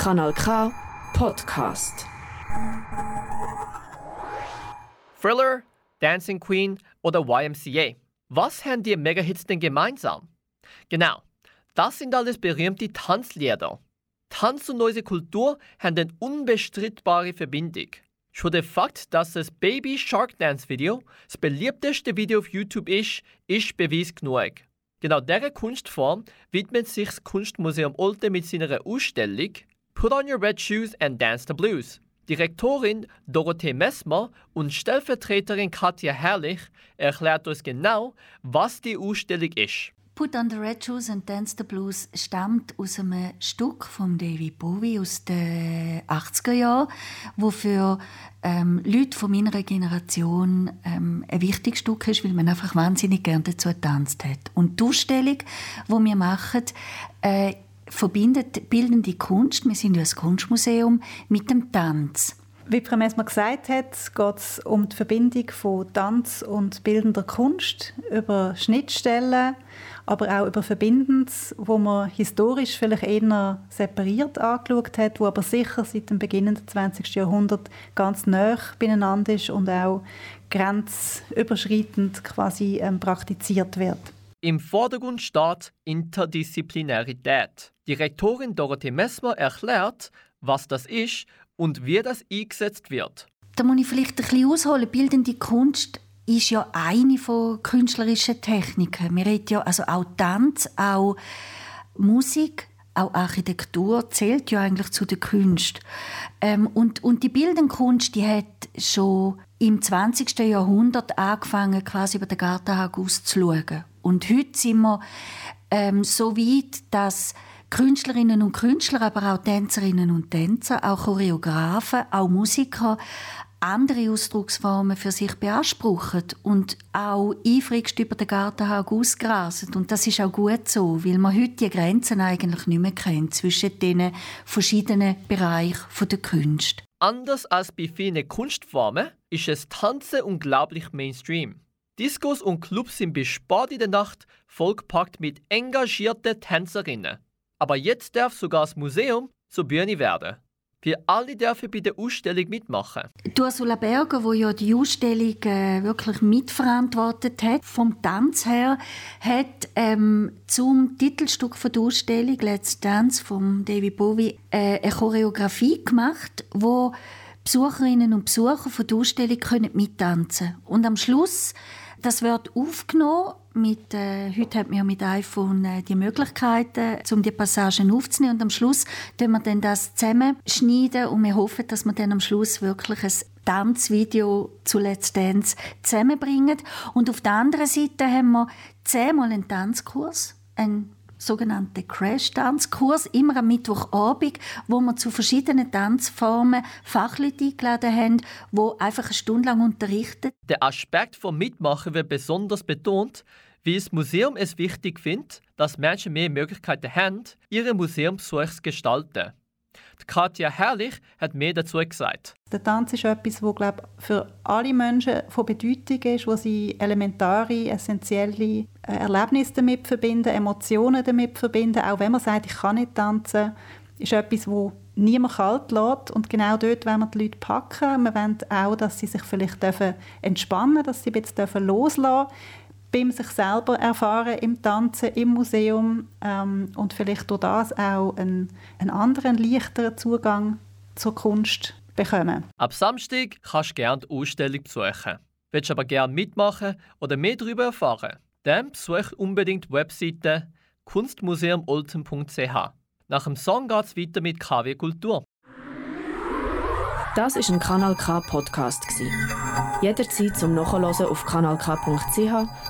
Kanal K Podcast. Thriller, Dancing Queen oder YMCA. Was haben die Megahits denn gemeinsam? Genau, das sind alles berühmte Tanzlieder. Tanz und neue Kultur haben eine unbestreitbare Verbindung. Schon der Fakt, dass das Baby Shark Dance Video das beliebteste Video auf YouTube ist, ist Beweis genug. Genau dieser Kunstform widmet sich das Kunstmuseum Olten mit seiner Ausstellung Put on your red shoes and dance the blues. Direktorin Dorothee Messmer und Stellvertreterin Katja Herrlich erklärt uns genau, was die Ausstellung ist. Put on the Red Shoes and Dance the Blues stammt aus einem Stück von David Bowie aus den 80er Jahren, wo für ähm, Leute von meiner Generation ähm, ein wichtiges Stück ist, weil man einfach wahnsinnig gerne dazu getanzt hat. Und die Ausstellung, die wir machen, äh, verbindet bildende Kunst, wir sind ja ein Kunstmuseum, mit dem Tanz. Wie Frau Messmer gesagt hat, geht es um die Verbindung von Tanz und bildender Kunst über Schnittstellen, aber auch über Verbindendes, wo man historisch vielleicht eher separiert angeschaut hat, wo aber sicher seit dem Beginn des 20. Jahrhunderts ganz nah beieinander ist und auch grenzüberschreitend quasi ähm, praktiziert wird. Im Vordergrund steht Interdisziplinarität. Direktorin Dorothee Messmer erklärt, was das ist und wie das eingesetzt wird. Da muss ich vielleicht ein bisschen ausholen. Bildende Kunst ist ja eine von künstlerischen Techniken. Wir reden ja also auch Tanz, auch Musik, auch Architektur zählt ja eigentlich zu der Kunst. Ähm, und, und die bildende Kunst, die hat schon im 20. Jahrhundert angefangen, quasi über den Gartenhag auszuschauen. Und heute sind wir ähm, so weit, dass Künstlerinnen und Künstler, aber auch Tänzerinnen und Tänzer, auch Choreografen, auch Musiker andere Ausdrucksformen für sich beanspruchen und auch eifrigst über den Gartenhag ausgrasen. Und das ist auch gut so, weil man heute die Grenzen eigentlich nicht mehr kennt zwischen den verschiedenen Bereichen der Kunst. Anders als bei vielen Kunstformen ist es Tanzen unglaublich Mainstream. Discos und Clubs sind bis spät in der Nacht vollgepackt mit engagierten Tänzerinnen. Aber jetzt darf sogar das Museum zur Bühne werden. Wir alle dürfen bei der Ausstellung mitmachen. Die Ursula Berger, wo ja die Ausstellung äh, wirklich mitverantwortet hat, vom Tanz her, hat ähm, zum Titelstück von der Ausstellung Let's Dance von David Bowie äh, eine Choreografie gemacht, wo Besucherinnen und Besucher von der Ausstellung können mittanzen Und am Schluss, das wird aufgenommen mit, äh, heute hat man mit iPhone äh, die Möglichkeiten, um die Passagen aufzunehmen. Und am Schluss schneiden wir dann das zusammenschneiden und wir hoffen, dass wir dann am Schluss wirklich ein Tanzvideo zu Let's Dance zusammenbringen. Und auf der anderen Seite haben wir zehnmal einen Tanzkurs, einen sogenannten Crash-Tanzkurs, immer am Mittwochabend, wo wir zu verschiedenen Tanzformen Fachleute eingeladen haben, die einfach eine Stunde lang unterrichten. Der Aspekt vom Mitmachen wird besonders betont, wie das Museum es wichtig findet, dass Menschen mehr Möglichkeiten haben, ihre Museumsbesuche zu gestalten. Katja Herrlich hat mehr dazu gesagt. Der Tanz ist etwas, das glaube für alle Menschen von Bedeutung ist, wo sie elementare, essentielle äh, Erlebnisse damit verbinden, Emotionen damit verbinden. Auch wenn man sagt, ich kann nicht tanzen, ist etwas, wo niemand kalt lässt. Und genau dort wollen wir die Leute packen. Wir wollen auch, dass sie sich vielleicht entspannen dürfen, dass sie jetzt loslassen dürfen beim sich selber erfahren im Tanzen, im Museum ähm, und vielleicht durch das auch einen, einen anderen, leichteren Zugang zur Kunst bekommen. Ab Samstag kannst du gerne die Ausstellung besuchen. Willst du aber gerne mitmachen oder mehr darüber erfahren? Dann besuch unbedingt die Webseite kunstmuseumolten.ch. Nach dem Song geht es weiter mit KW Kultur. Das ist ein Kanal K Podcast Jederzeit zum Nachhören auf kanalk.ch